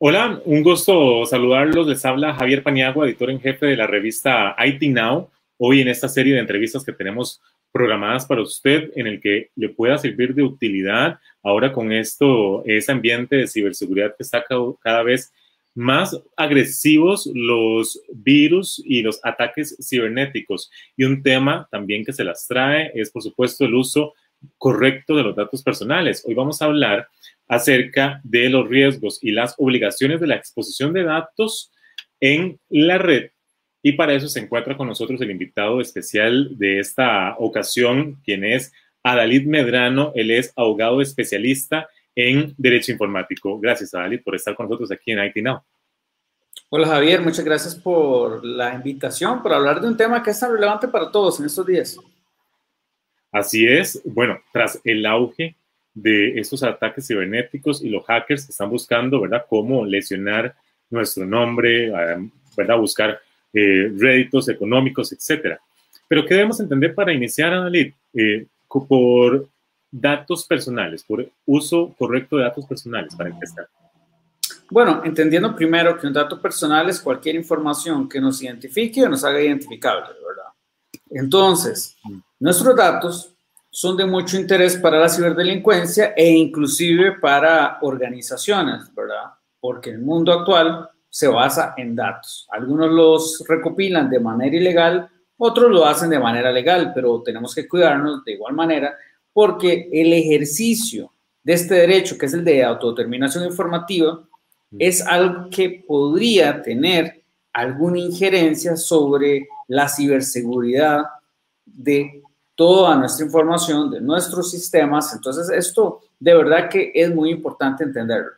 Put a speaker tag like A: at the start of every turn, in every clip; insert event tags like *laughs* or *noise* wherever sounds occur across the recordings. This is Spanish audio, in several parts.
A: Hola, un gusto saludarlos. Les habla Javier Paniagua, editor en jefe de la revista IT Now. Hoy en esta serie de entrevistas que tenemos programadas para usted, en el que le pueda servir de utilidad ahora con esto, ese ambiente de ciberseguridad que está cada vez más agresivos los virus y los ataques cibernéticos. Y un tema también que se las trae es, por supuesto, el uso correcto de los datos personales. Hoy vamos a hablar acerca de los riesgos y las obligaciones de la exposición de datos en la red. Y para eso se encuentra con nosotros el invitado especial de esta ocasión, quien es Adalid Medrano. Él es abogado especialista en Derecho Informático. Gracias, Adalid, por estar con nosotros aquí en IT Now.
B: Hola, Javier. Muchas gracias por la invitación, por hablar de un tema que es tan relevante para todos en estos días.
A: Así es. Bueno, tras el auge de estos ataques cibernéticos y los hackers que están buscando, ¿verdad?, cómo lesionar nuestro nombre, ¿verdad?, buscar eh, réditos económicos, etcétera. Pero, ¿qué debemos entender para iniciar, Analit? Eh, por datos personales, por uso correcto de datos personales, para empezar.
B: Bueno, entendiendo primero que un dato personal es cualquier información que nos identifique o nos haga identificables, ¿verdad? Entonces, mm. Nuestros datos son de mucho interés para la ciberdelincuencia e inclusive para organizaciones, ¿verdad? Porque el mundo actual se basa en datos. Algunos los recopilan de manera ilegal, otros lo hacen de manera legal, pero tenemos que cuidarnos de igual manera porque el ejercicio de este derecho, que es el de autodeterminación informativa, es algo que podría tener alguna injerencia sobre la ciberseguridad de toda nuestra información, de nuestros sistemas. Entonces, esto de verdad que es muy importante entenderlo.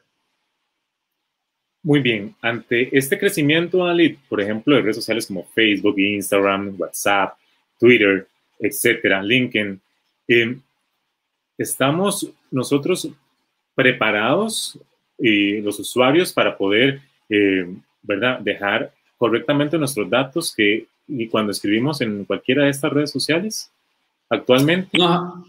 A: Muy bien, ante este crecimiento, Ali, por ejemplo, de redes sociales como Facebook, Instagram, WhatsApp, Twitter, etcétera, LinkedIn, eh, ¿estamos nosotros preparados, y los usuarios, para poder, eh, ¿verdad?, dejar correctamente nuestros datos que y cuando escribimos en cualquiera de estas redes sociales? Actualmente?
B: No,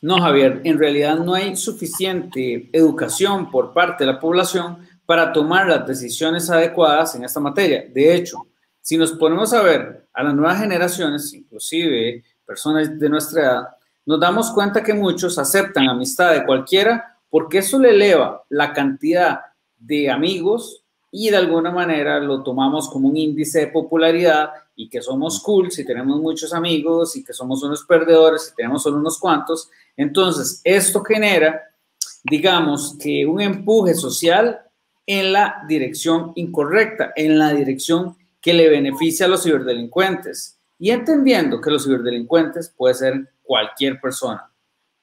B: no, Javier, en realidad no hay suficiente educación por parte de la población para tomar las decisiones adecuadas en esta materia. De hecho, si nos ponemos a ver a las nuevas generaciones, inclusive personas de nuestra edad, nos damos cuenta que muchos aceptan amistad de cualquiera porque eso le eleva la cantidad de amigos y de alguna manera lo tomamos como un índice de popularidad y que somos cool si tenemos muchos amigos y que somos unos perdedores si tenemos solo unos cuantos. Entonces, esto genera, digamos, que un empuje social en la dirección incorrecta, en la dirección que le beneficia a los ciberdelincuentes. Y entendiendo que los ciberdelincuentes puede ser cualquier persona,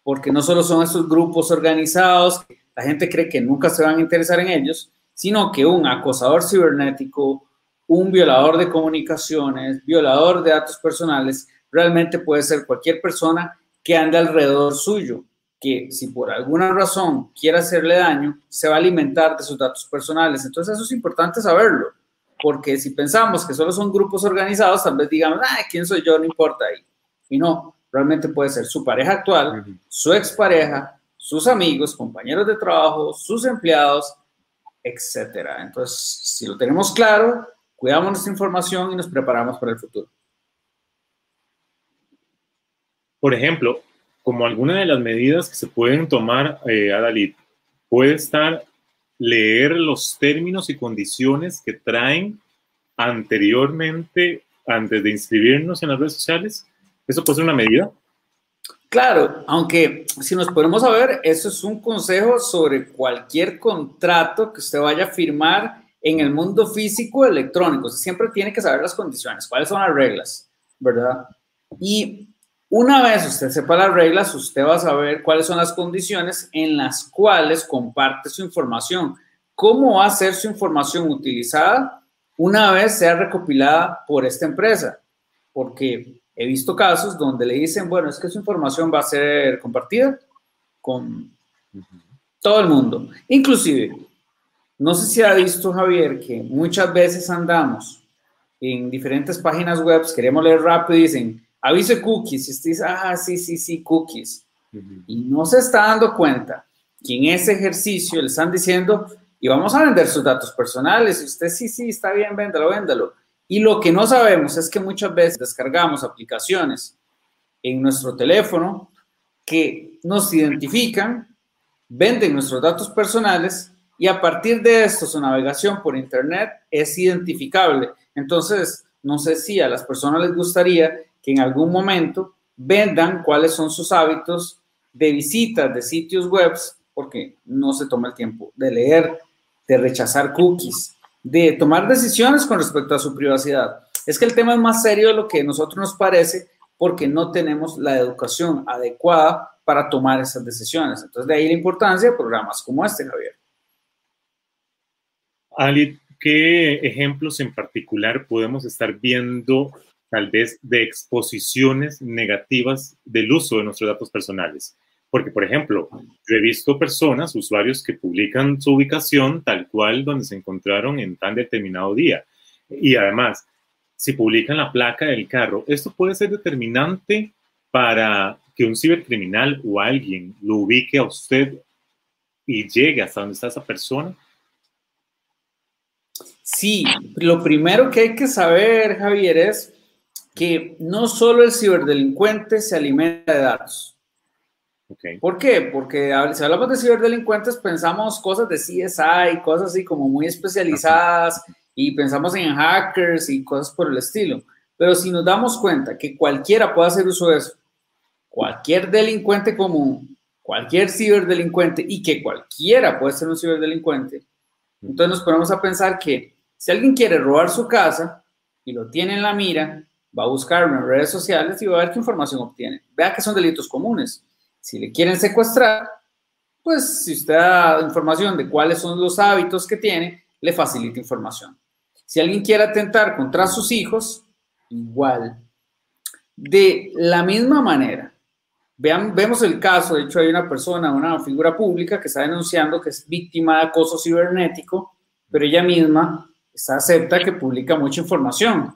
B: porque no solo son esos grupos organizados, la gente cree que nunca se van a interesar en ellos, sino que un acosador cibernético, un violador de comunicaciones, violador de datos personales, realmente puede ser cualquier persona que ande alrededor suyo, que si por alguna razón quiere hacerle daño, se va a alimentar de sus datos personales. Entonces eso es importante saberlo, porque si pensamos que solo son grupos organizados, tal vez digamos, ah, ¿quién soy yo? No importa ahí. Y no, realmente puede ser su pareja actual, su expareja, sus amigos, compañeros de trabajo, sus empleados, etcétera. Entonces, si lo tenemos claro, cuidamos nuestra información y nos preparamos para el futuro.
A: Por ejemplo, como alguna de las medidas que se pueden tomar, eh, Adalid, puede estar leer los términos y condiciones que traen anteriormente, antes de inscribirnos en las redes sociales. ¿Eso puede ser una medida?
B: Claro, aunque si nos ponemos a ver, eso es un consejo sobre cualquier contrato que usted vaya a firmar en el mundo físico electrónico. Usted siempre tiene que saber las condiciones, cuáles son las reglas, ¿verdad? Y una vez usted sepa las reglas, usted va a saber cuáles son las condiciones en las cuales comparte su información. ¿Cómo va a ser su información utilizada una vez sea recopilada por esta empresa? Porque He visto casos donde le dicen, bueno, es que su información va a ser compartida con todo el mundo. Inclusive, no sé si ha visto Javier que muchas veces andamos en diferentes páginas web, queremos leer rápido y dicen, avise cookies. Y usted dice, ah, sí, sí, sí, cookies. Y no se está dando cuenta que en ese ejercicio le están diciendo y vamos a vender sus datos personales. Y usted sí, sí, está bien, véndalo, véndalo. Y lo que no sabemos es que muchas veces descargamos aplicaciones en nuestro teléfono que nos identifican, venden nuestros datos personales y a partir de esto su navegación por Internet es identificable. Entonces, no sé si a las personas les gustaría que en algún momento vendan cuáles son sus hábitos de visitas de sitios web, porque no se toma el tiempo de leer, de rechazar cookies, de tomar decisiones con respecto a su privacidad. Es que el tema es más serio de lo que a nosotros nos parece porque no tenemos la educación adecuada para tomar esas decisiones. Entonces, de ahí la importancia de programas como este, Javier.
A: Ali, ¿qué ejemplos en particular podemos estar viendo tal vez de exposiciones negativas del uso de nuestros datos personales? Porque, por ejemplo, yo he visto personas, usuarios que publican su ubicación tal cual donde se encontraron en tan determinado día. Y además, si publican la placa del carro, esto puede ser determinante para que un cibercriminal o alguien lo ubique a usted y llegue hasta donde está esa persona.
B: Sí, lo primero que hay que saber, Javier, es que no solo el ciberdelincuente se alimenta de datos. ¿Por qué? Porque si hablamos de ciberdelincuentes pensamos cosas de CSI, cosas así como muy especializadas y pensamos en hackers y cosas por el estilo. Pero si nos damos cuenta que cualquiera puede hacer uso de eso, cualquier delincuente común, cualquier ciberdelincuente y que cualquiera puede ser un ciberdelincuente, entonces nos ponemos a pensar que si alguien quiere robar su casa y lo tiene en la mira, va a buscarlo en redes sociales y va a ver qué información obtiene. Vea que son delitos comunes. Si le quieren secuestrar, pues si usted da información de cuáles son los hábitos que tiene, le facilita información. Si alguien quiere atentar contra sus hijos, igual. De la misma manera, vean, vemos el caso, de hecho hay una persona, una figura pública que está denunciando que es víctima de acoso cibernético, pero ella misma está, acepta que publica mucha información.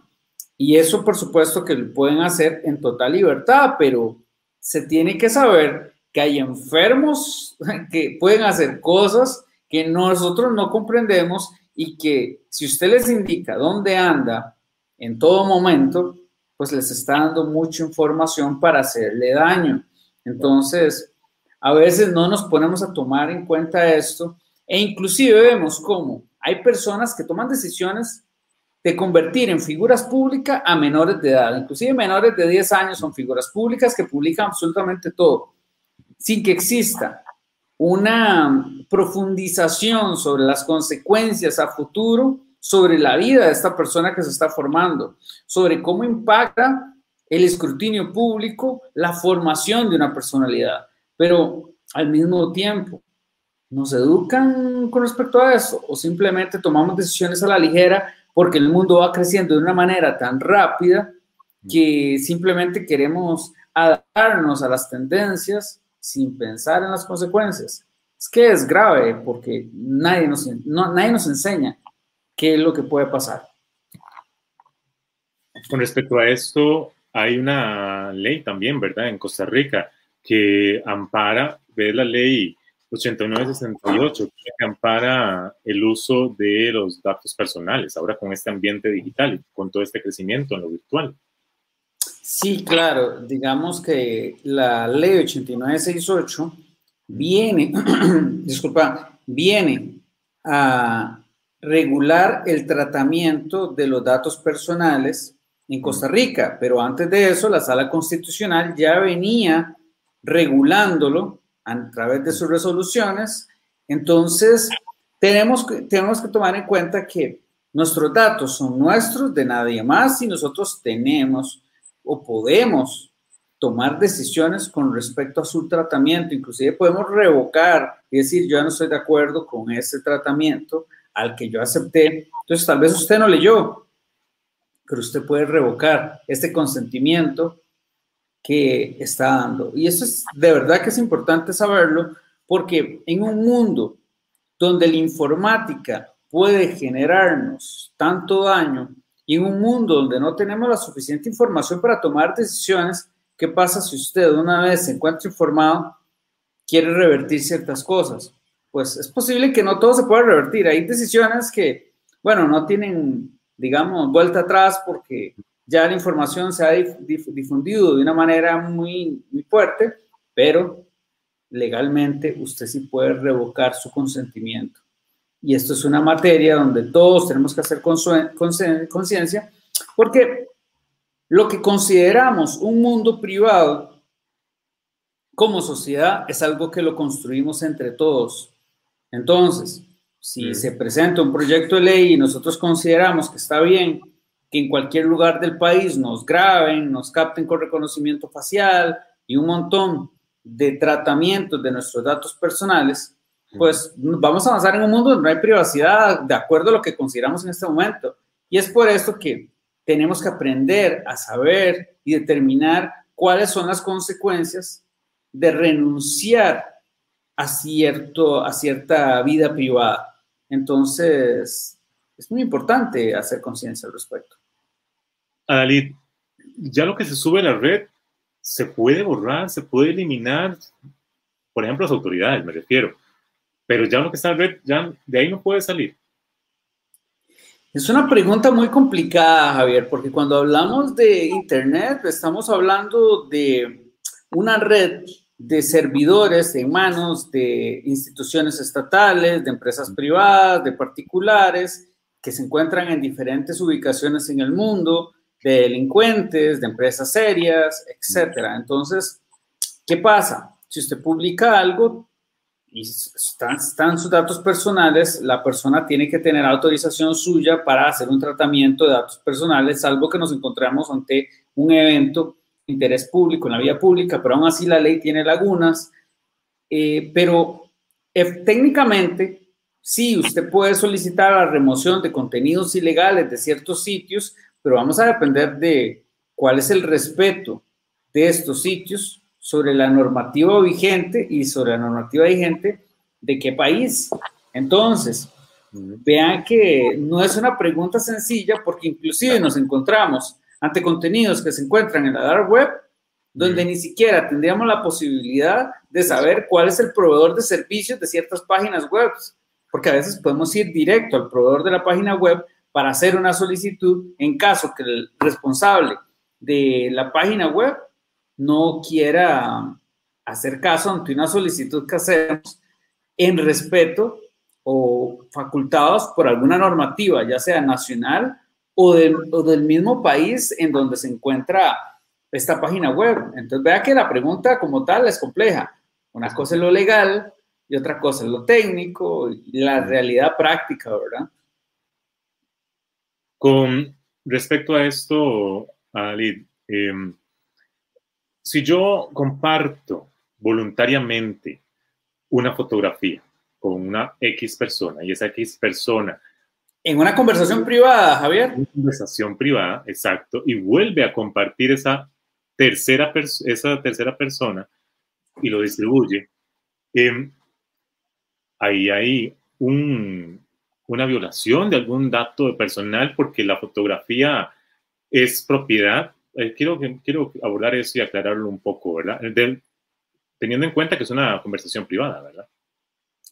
B: Y eso por supuesto que lo pueden hacer en total libertad, pero se tiene que saber que hay enfermos *laughs* que pueden hacer cosas que nosotros no comprendemos y que si usted les indica dónde anda en todo momento, pues les está dando mucha información para hacerle daño. Entonces, a veces no nos ponemos a tomar en cuenta esto e inclusive vemos cómo hay personas que toman decisiones de convertir en figuras públicas a menores de edad. Inclusive menores de 10 años son figuras públicas que publican absolutamente todo, sin que exista una profundización sobre las consecuencias a futuro sobre la vida de esta persona que se está formando, sobre cómo impacta el escrutinio público la formación de una personalidad. Pero al mismo tiempo, ¿nos educan con respecto a eso o simplemente tomamos decisiones a la ligera porque el mundo va creciendo de una manera tan rápida que simplemente queremos adaptarnos a las tendencias sin pensar en las consecuencias. Es que es grave porque nadie nos, nadie nos enseña qué es lo que puede pasar.
A: Con respecto a esto, hay una ley también, ¿verdad? En Costa Rica que ampara, ve la ley 8968, que ampara el uso de los datos personales, ahora con este ambiente digital y con todo este crecimiento en lo virtual.
B: Sí, claro, digamos que la ley 8968 viene, *clears throat* disculpa, viene a regular el tratamiento de los datos personales en Costa Rica, pero antes de eso la sala constitucional ya venía regulándolo a través de sus resoluciones. Entonces, tenemos que, tenemos que tomar en cuenta que nuestros datos son nuestros, de nadie más, y nosotros tenemos o podemos tomar decisiones con respecto a su tratamiento. Inclusive podemos revocar y decir, yo ya no estoy de acuerdo con ese tratamiento al que yo acepté. Entonces, tal vez usted no leyó, pero usted puede revocar este consentimiento que está dando. Y eso es de verdad que es importante saberlo porque en un mundo donde la informática puede generarnos tanto daño y en un mundo donde no tenemos la suficiente información para tomar decisiones, ¿qué pasa si usted una vez se encuentra informado quiere revertir ciertas cosas? pues es posible que no todo se pueda revertir. Hay decisiones que, bueno, no tienen, digamos, vuelta atrás porque ya la información se ha difundido de una manera muy, muy fuerte, pero legalmente usted sí puede revocar su consentimiento. Y esto es una materia donde todos tenemos que hacer conciencia, porque lo que consideramos un mundo privado como sociedad es algo que lo construimos entre todos. Entonces, si se presenta un proyecto de ley y nosotros consideramos que está bien que en cualquier lugar del país nos graben, nos capten con reconocimiento facial y un montón de tratamientos de nuestros datos personales, pues vamos a avanzar en un mundo donde no hay privacidad de acuerdo a lo que consideramos en este momento. Y es por esto que tenemos que aprender a saber y determinar cuáles son las consecuencias de renunciar a, cierto, a cierta vida privada. Entonces, es muy importante hacer conciencia al respecto.
A: Adalid, ya lo que se sube a la red se puede borrar, se puede eliminar, por ejemplo, las autoridades, me refiero, pero ya lo que está en la red, ya de ahí no puede salir.
B: Es una pregunta muy complicada, Javier, porque cuando hablamos de Internet, estamos hablando de una red de servidores en manos de instituciones estatales, de empresas privadas, de particulares, que se encuentran en diferentes ubicaciones en el mundo, de delincuentes, de empresas serias, etcétera. Entonces, ¿qué pasa? Si usted publica algo y están, están, sus datos personales, la persona tiene que tener autorización suya para hacer un tratamiento de datos personales, salvo que nos encontramos ante un evento interés público, en la vía pública, pero aún así la ley tiene lagunas. Eh, pero eh, técnicamente, sí, usted puede solicitar la remoción de contenidos ilegales de ciertos sitios, pero vamos a depender de cuál es el respeto de estos sitios sobre la normativa vigente y sobre la normativa vigente de qué país. Entonces, vean que no es una pregunta sencilla porque inclusive nos encontramos ante contenidos que se encuentran en la dark web, donde ni siquiera tendríamos la posibilidad de saber cuál es el proveedor de servicios de ciertas páginas web, porque a veces podemos ir directo al proveedor de la página web para hacer una solicitud en caso que el responsable de la página web no quiera hacer caso ante una solicitud que hacemos en respeto o facultados por alguna normativa, ya sea nacional o del, mismo país en donde se encuentra esta página web. Entonces, vea que la pregunta como tal es compleja. Una cosa es lo legal y otra cosa es lo técnico y la realidad práctica, ¿verdad?
A: Con respecto a esto, Ali, em, si yo comparto voluntariamente una fotografía con una X persona y esa X persona
B: en una conversación privada, Javier.
A: Una conversación privada, exacto, y vuelve a compartir esa tercera, esa tercera persona y lo distribuye. Em, ahí hay una violación de algún dato personal porque la fotografía es propiedad. Eh, quiero, quiero abordar eso y aclararlo un poco, ¿verdad? teniendo en cuenta que es una conversación privada, ¿verdad?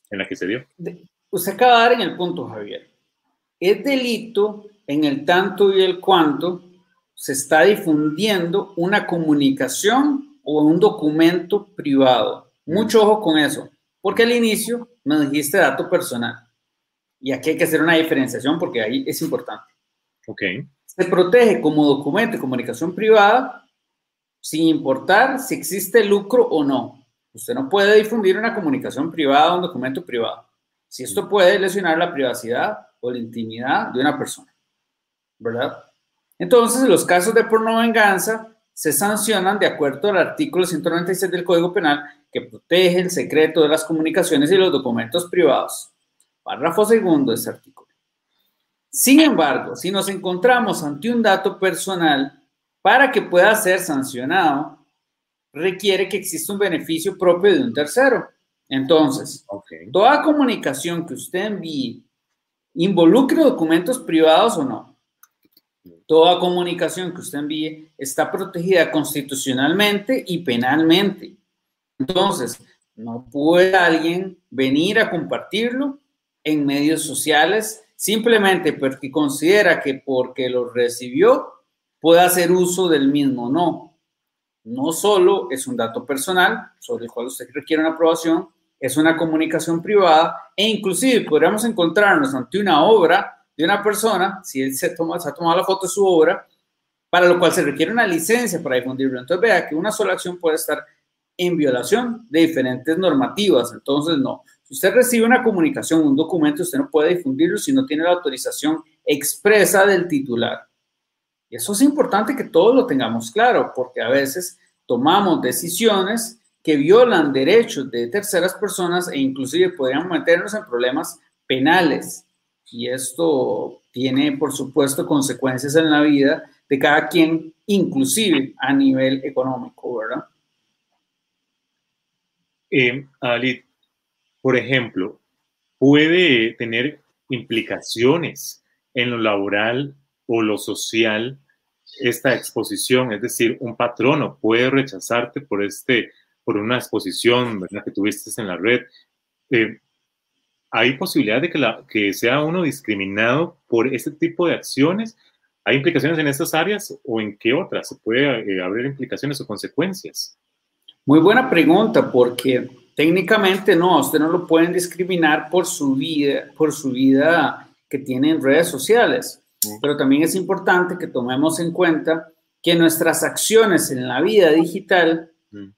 A: En la que se dio.
B: Usted acaba de dar en el punto, Javier es delito en el tanto y el cuanto se está difundiendo una comunicación o un documento privado. Mucho ojo con eso, porque al inicio me dijiste dato personal. Y aquí hay que hacer una diferenciación porque ahí es importante.
A: Ok.
B: Se protege como documento de comunicación privada sin importar si existe lucro o no. Usted no puede difundir una comunicación privada o un documento privado. Si esto puede lesionar la privacidad o la intimidad de una persona, ¿verdad? Entonces, los casos de porno venganza se sancionan de acuerdo al artículo 196 del Código Penal que protege el secreto de las comunicaciones y los documentos privados. Párrafo segundo de ese artículo. Sin embargo, si nos encontramos ante un dato personal, para que pueda ser sancionado, requiere que exista un beneficio propio de un tercero. Entonces, toda comunicación que usted envíe involucre documentos privados o no. Toda comunicación que usted envíe está protegida constitucionalmente y penalmente. Entonces, No puede alguien venir a compartirlo en medios sociales simplemente porque considera que porque lo recibió puede hacer uso del mismo. No, no solo es un dato personal sobre el cual usted requiere una aprobación, es una comunicación privada e inclusive podríamos encontrarnos ante una obra de una persona, si él se, toma, se ha tomado la foto de su obra, para lo cual se requiere una licencia para difundirlo. Entonces vea que una sola acción puede estar en violación de diferentes normativas. Entonces, no. Usted recibe una comunicación, un documento, usted no puede difundirlo si no tiene la autorización expresa del titular. Y eso es importante que todos lo tengamos claro, porque a veces tomamos decisiones que violan derechos de terceras personas e inclusive podrían meternos en problemas penales. Y esto tiene, por supuesto, consecuencias en la vida de cada quien, inclusive a nivel económico, ¿verdad?
A: Eh, Ali, por ejemplo, puede tener implicaciones en lo laboral o lo social esta exposición, es decir, un patrono puede rechazarte por este, por una exposición que tuviste en la red. Eh, ¿Hay posibilidad de que sea uno discriminado por este tipo de acciones? ¿Hay implicaciones en estas áreas o en qué otras? ¿Se puede eh, haber implicaciones o consecuencias?
B: Muy buena pregunta, porque técnicamente no, usted no lo pueden discriminar por su vida, por su vida que tiene en redes sociales. Pero también es importante que tomemos en cuenta que nuestras acciones en la vida digital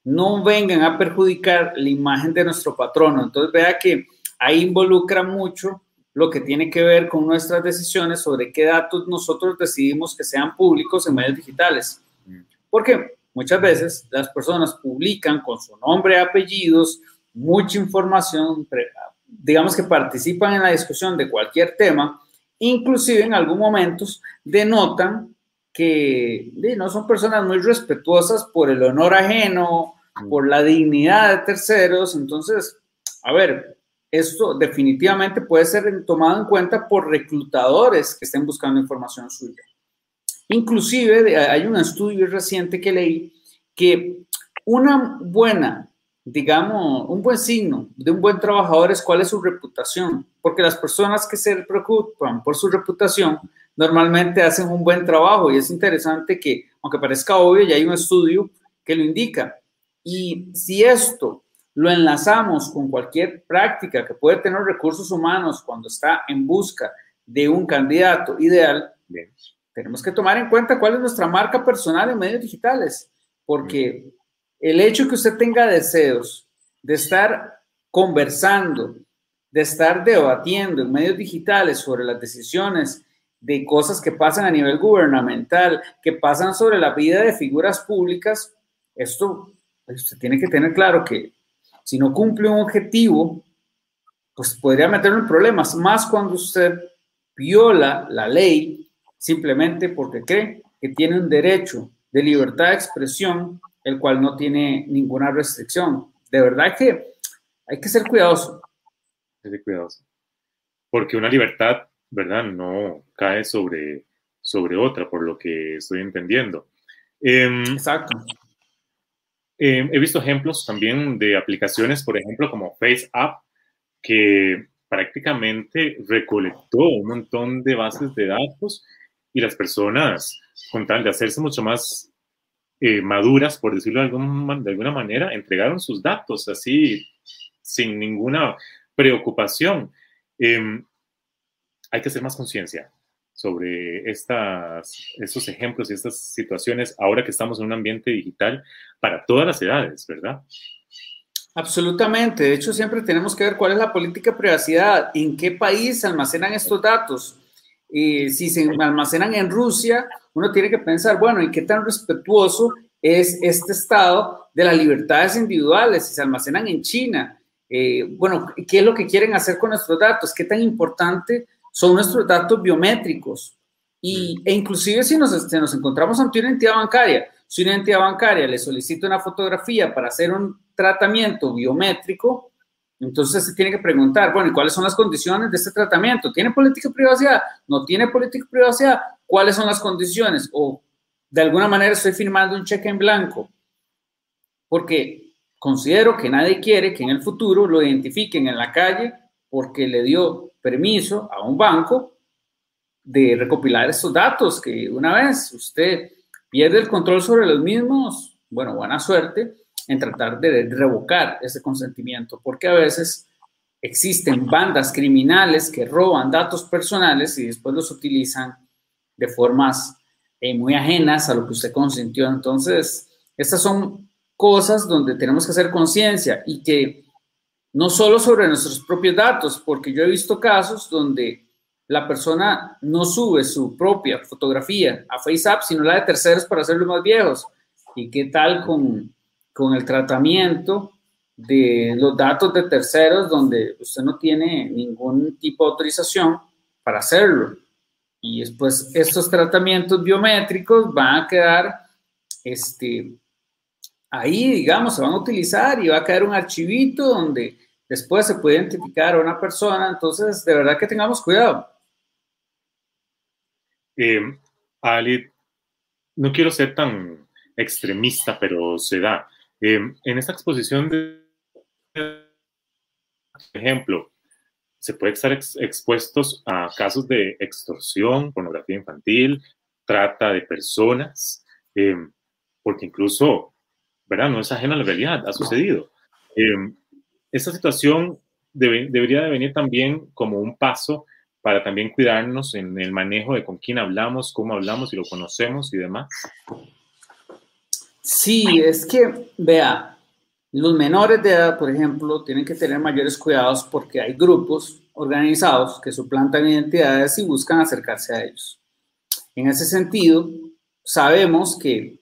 B: no vengan a perjudicar la imagen de nuestro patrono. Entonces vea que ahí involucra mucho lo que tiene que ver con nuestras decisiones sobre qué datos nosotros decidimos que sean públicos en medios digitales. Porque Muchas veces las personas publican con su nombre, apellidos, mucha información, digamos que participan en la discusión de cualquier tema, inclusive en algunos momentos denotan que no son personas muy respetuosas por el honor ajeno, por la dignidad de terceros. Entonces, a ver, esto definitivamente puede ser tomado en cuenta por reclutadores que estén buscando información suya. Inclusive hay un estudio reciente que leí que una buena, digamos, un buen signo de un buen trabajador es cuál es su reputación, porque las personas que se preocupan por su reputación normalmente hacen un buen trabajo y es interesante que, aunque parezca obvio, ya hay un estudio que lo indica. Y si esto lo enlazamos con cualquier práctica que puede tener recursos humanos cuando está en busca de un candidato ideal, tenemos que tomar en cuenta cuál es nuestra marca personal en medios digitales, porque el hecho que usted tenga deseos de estar conversando, de estar debatiendo en medios digitales sobre las decisiones de cosas que pasan a nivel gubernamental, que pasan sobre la vida de figuras públicas, esto usted tiene que tener claro que si no cumple un objetivo, pues podría meterlo en problemas, más cuando usted viola la ley simplemente porque cree que tiene un derecho de libertad de expresión, el cual no tiene ninguna restricción. De verdad que hay que ser cuidadoso.
A: Hay que ser cuidadoso. Porque una libertad, ¿verdad? No cae sobre, sobre otra, por lo que estoy entendiendo.
B: Em, Exacto.
A: Em, he visto ejemplos también de aplicaciones, por ejemplo, como FaceApp, que prácticamente recolectó un montón de bases de datos y las personas, con tal de hacerse mucho más eh, maduras, por decirlo de alguna, de alguna manera, entregaron sus datos así, sin ninguna preocupación. Em, hay que hacer más conciencia sobre estas, estos ejemplos y estas situaciones ahora que estamos en un ambiente digital para todas las edades, ¿verdad?
B: Absolutamente. De hecho, siempre tenemos que ver cuál es la política de privacidad, en qué país almacenan estos datos si se almacenan en Rusia, uno tiene que pensar, bueno, ¿y qué tan respetuoso es este estado de las libertades individuales? Si se almacenan en China, eh, bueno, ¿qué es lo que quieren hacer con nuestros datos? ¿Qué tan importante son nuestros datos biométricos? Y, e inclusive si nos, si nos encontramos ante una entidad bancaria, si una entidad bancaria le solicita una fotografía para hacer un tratamiento biométrico, entonces se tiene que preguntar, bueno, ¿y cuáles son las condiciones de este tratamiento? ¿Tiene política privacidad? ¿No tiene política privacidad? ¿Cuáles son las condiciones? O de alguna manera estoy firmando un cheque en blanco. Porque considero que nadie quiere que en el futuro lo identifiquen en la calle porque le dio permiso a un banco de recopilar estos datos que una vez usted pierde el control sobre los mismos, bueno, buena suerte en tratar de revocar ese consentimiento, porque a veces existen bandas criminales que roban datos personales y después los utilizan de formas eh, muy ajenas a lo que usted consintió. Entonces, estas son cosas donde tenemos que hacer conciencia y que no solo sobre nuestros propios datos, porque yo he visto casos donde la persona no sube su propia fotografía a FaceApp, sino la de terceros para hacerlos más viejos. ¿Y qué tal con, con el tratamiento de los datos de terceros donde usted no tiene ningún tipo de autorización para hacerlo? Y después estos tratamientos biométricos van a quedar este, ahí, digamos, se van a utilizar y va a quedar un archivito donde después se puede identificar a una persona. Entonces, de verdad que tengamos cuidado.
A: Eh, Ali, no quiero ser tan extremista, pero se da. Eh, en esta exposición, de ejemplo, se puede estar expuestos a casos de extorsión, pornografía infantil, trata de personas, eh, porque incluso, ¿verdad? No es ajena a la realidad, ha sucedido. Eh, esta situación debería de venir también como un paso para también cuidarnos en el manejo de con quién hablamos, cómo hablamos, y lo conocemos y demás?
B: Sí, es que, vea, los menores de edad, por ejemplo, tienen que tener mayores cuidados porque hay grupos organizados que suplantan identidades y buscan acercarse a ellos. En ese sentido, sabemos que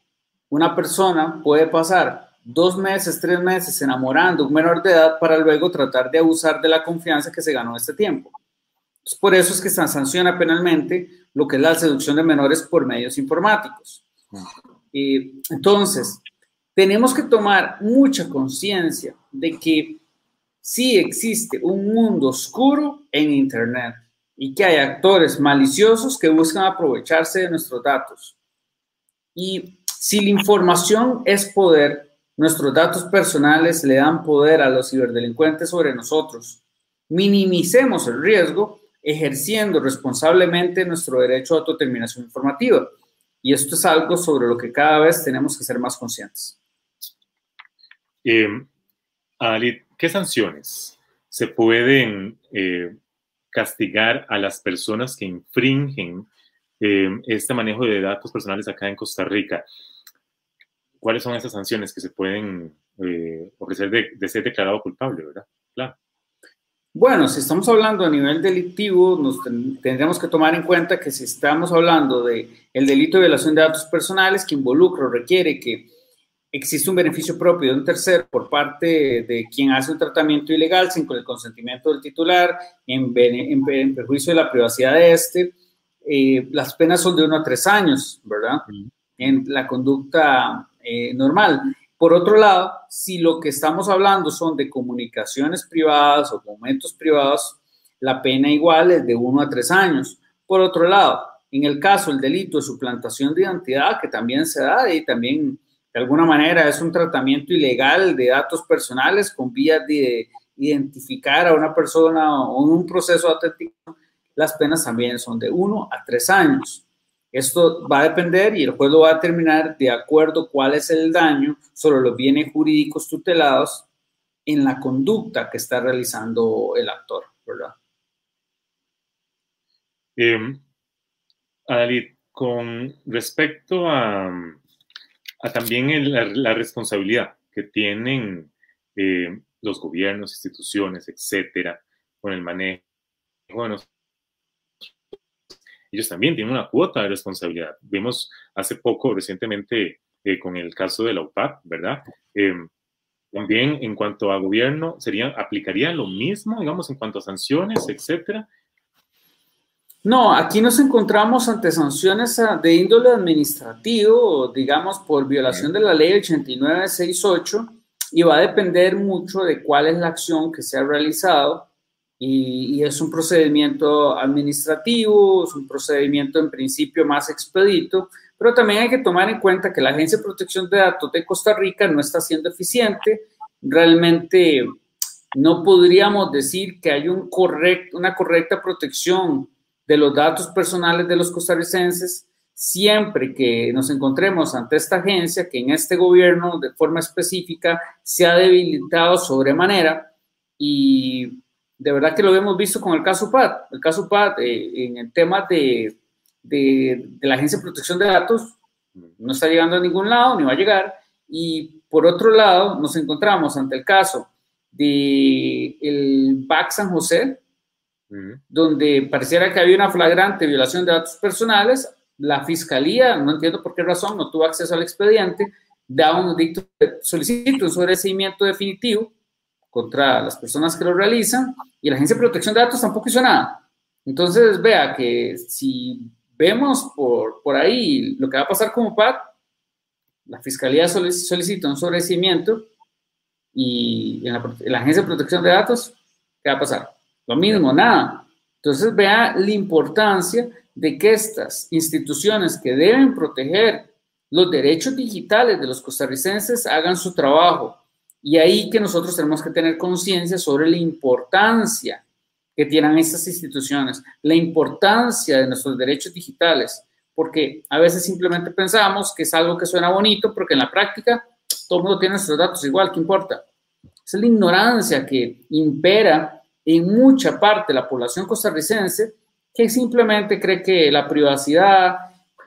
B: una persona puede pasar dos meses, tres meses enamorando a un menor de edad para luego tratar de abusar de la confianza que se ganó este tiempo. Por eso es que se sanciona penalmente lo que es la seducción de menores por medios informáticos. Entonces, tenemos que tomar mucha conciencia de que sí existe un mundo oscuro en Internet y que hay actores maliciosos que buscan aprovecharse de nuestros datos. Y si la información es poder, nuestros datos personales le dan poder a los ciberdelincuentes sobre nosotros. Minimicemos el riesgo ejerciendo responsablemente nuestro derecho a autodeterminación informativa. Y esto es algo sobre lo que cada vez tenemos que ser más conscientes.
A: Eh, ¿qué sanciones se pueden eh, castigar a las personas que infringen eh, este manejo de datos personales acá en Costa Rica? ¿Cuáles son esas sanciones que se pueden ofrecer de, de ser declarado culpable, verdad? Claro.
B: Bueno, si estamos hablando a nivel delictivo, nos tendremos que tomar en cuenta que si estamos hablando de el delito de violación de datos personales que involucra o requiere que existe un beneficio propio de un tercero por parte de quien hace un tratamiento ilegal sin el consentimiento del titular, en, en, perjuicio de la privacidad de este, eh, las penas son de uno a tres años, ¿verdad? En la conducta eh, normal. Por otro lado, si lo que estamos hablando son de comunicaciones privadas o documentos privados, la pena igual es de uno a tres años. Por otro lado, en el caso del delito de suplantación de identidad, que también se da y también de alguna manera es un tratamiento ilegal de datos personales con vías de identificar a una persona o un proceso auténtico, las penas también son de uno a tres años. Esto va a depender y el juez lo va a determinar de acuerdo cuál es el daño sobre los bienes jurídicos tutelados en la conducta que está realizando el actor, ¿verdad?
A: Eh, con respecto a, también la, responsabilidad que tienen eh, los gobiernos, instituciones, etcétera, con el manejo ellos también tienen una cuota de responsabilidad. Vimos hace poco, recientemente, eh, con el caso de la UPAP, ¿verdad? Em, también en cuanto a gobierno, sería, ¿aplicaría lo mismo, digamos, en cuanto a sanciones, etcétera?
B: No, aquí nos encontramos ante sanciones ah, de índole administrativo, digamos, por violación de la ley 8968, y va a depender mucho de cuál es la acción que se ha realizado y, es un procedimiento administrativo, es un procedimiento en principio más expedito, pero también hay que tomar en cuenta que la Agencia de Protección de Datos de Costa Rica no está siendo eficiente. Realmente no podríamos decir que hay un correcto, una correcta protección de los datos personales de los costarricenses siempre que nos encontremos ante esta agencia que en este gobierno de forma específica se ha debilitado sobremanera y de verdad que lo hemos visto con el caso PAD. El caso PAD eh, en el tema de, de, la Agencia de Protección de Datos no está llegando a ningún lado ni va a llegar. Y por otro lado nos encontramos ante el caso de el BAC San José, donde pareciera que había una flagrante violación de datos personales, la fiscalía, no entiendo por qué razón, no tuvo acceso al expediente, da un dicto, solicita un sobreseimiento definitivo contra las personas que lo realizan y la Agencia de Protección de Datos tampoco hizo nada. Entonces, vea que si vemos por, por ahí lo que va a pasar como PAC, la Fiscalía solicita un sobreseimiento y en la, en la Agencia de Protección de Datos, ¿qué va a pasar? Lo mismo, nada. Entonces vea la importancia de que estas instituciones que deben proteger los derechos digitales de los costarricenses hagan su trabajo. Y ahí que nosotros tenemos que tener conciencia sobre la importancia que tienen estas instituciones, la importancia de nuestros derechos digitales, porque a veces simplemente pensamos que es algo que suena bonito, porque en la práctica todo el mundo tiene nuestros datos igual, ¿qué importa? Es la ignorancia que impera en mucha parte de la población costarricense que simplemente cree que la privacidad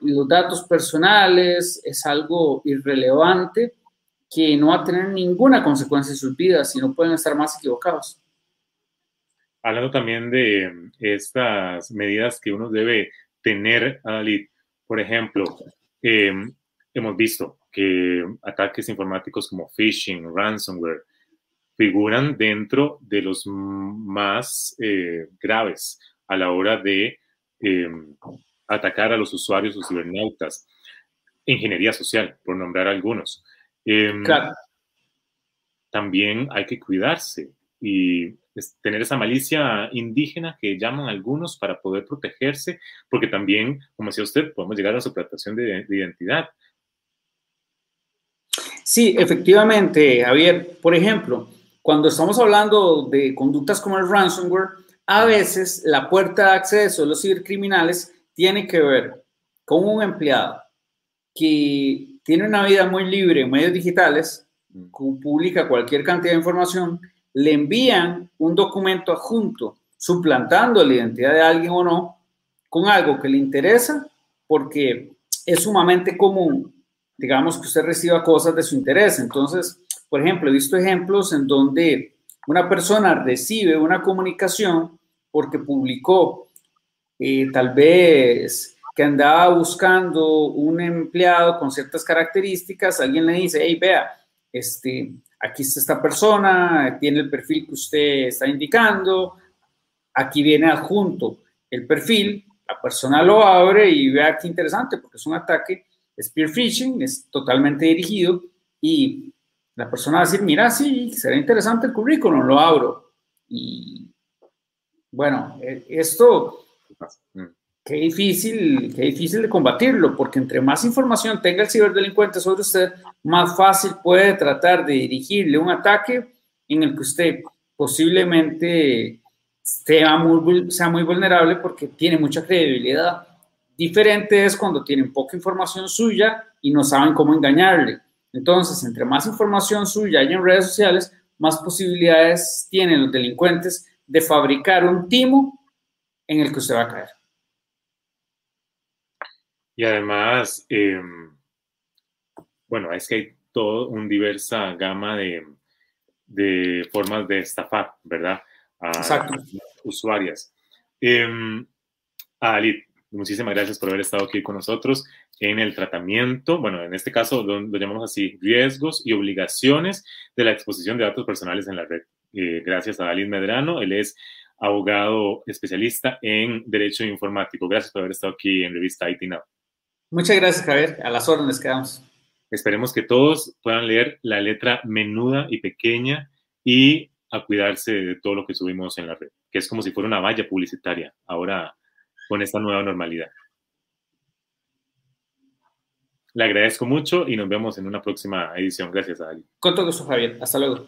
B: y los datos personales es algo irrelevante que no va a tener ninguna consecuencia en sus vidas y no pueden estar más equivocados.
A: Hablando también de estas medidas que uno debe tener, Ali, por ejemplo, em, hemos visto que ataques informáticos como phishing, ransomware, figuran dentro de los más eh, graves a la hora de atacar a los usuarios o cibernautas. Ingeniería social, por nombrar algunos. Em, también hay que cuidarse y tener esa malicia indígena que llaman algunos para poder protegerse, porque también, como decía usted, podemos llegar a la suplantación de, de identidad.
B: Sí, efectivamente, Javier. Por ejemplo, cuando estamos hablando de conductas como el ransomware, a veces la puerta de acceso de los cibercriminales tiene que ver con un empleado que tiene una vida muy libre en medios digitales, mm. publica cualquier cantidad de información, le envían un documento adjunto suplantando la identidad de alguien o no con algo que le interesa porque es sumamente común, digamos, que usted reciba cosas de su interés. Entonces, por ejemplo, he visto ejemplos en donde una persona recibe una comunicación porque publicó eh, tal vez que andaba buscando un empleado con ciertas características, alguien le dice, hey, vea, este, aquí está esta persona, tiene el perfil que usted está indicando, aquí viene adjunto el perfil, la persona lo abre y vea qué interesante, porque es un ataque spear phishing, es totalmente dirigido y la persona va a decir, mira, sí, será interesante el currículum, lo abro. Y bueno, e, esto, qué difícil, qué difícil de combatirlo, porque entre más información tenga el ciberdelincuente sobre usted, más fácil puede tratar de dirigirle un ataque en el que usted posiblemente sea muy, sea muy vulnerable porque tiene mucha credibilidad. Diferente es cuando tienen poca información suya y no saben cómo engañarle. Entonces, entre más información suya hay en redes sociales, más posibilidades tienen los delincuentes de fabricar un timo en el que usted va a caer.
A: Y además, em, bueno, es que hay toda una diversa gama de, formas de estafar, ¿verdad? A Exacto. usuarias. Eh, Ali, muchísimas gracias por haber estado aquí con nosotros en el tratamiento, bueno, en este caso lo, llamamos así, riesgos y obligaciones de la exposición de datos personales en la red. Eh, gracias a Dalí Medrano, él es abogado especialista en Derecho Informático. Gracias por haber estado aquí en Revista IT Now.
B: Muchas gracias, Javier. A las órdenes quedamos.
A: Esperemos que todos puedan leer la letra menuda y pequeña y a cuidarse de todo lo que subimos en la red, que es como si fuera una valla publicitaria ahora con esta nueva normalidad. Le agradezco mucho y nos vemos en una próxima edición. Gracias, Ali.
B: Con todo gusto, Javier. Hasta luego.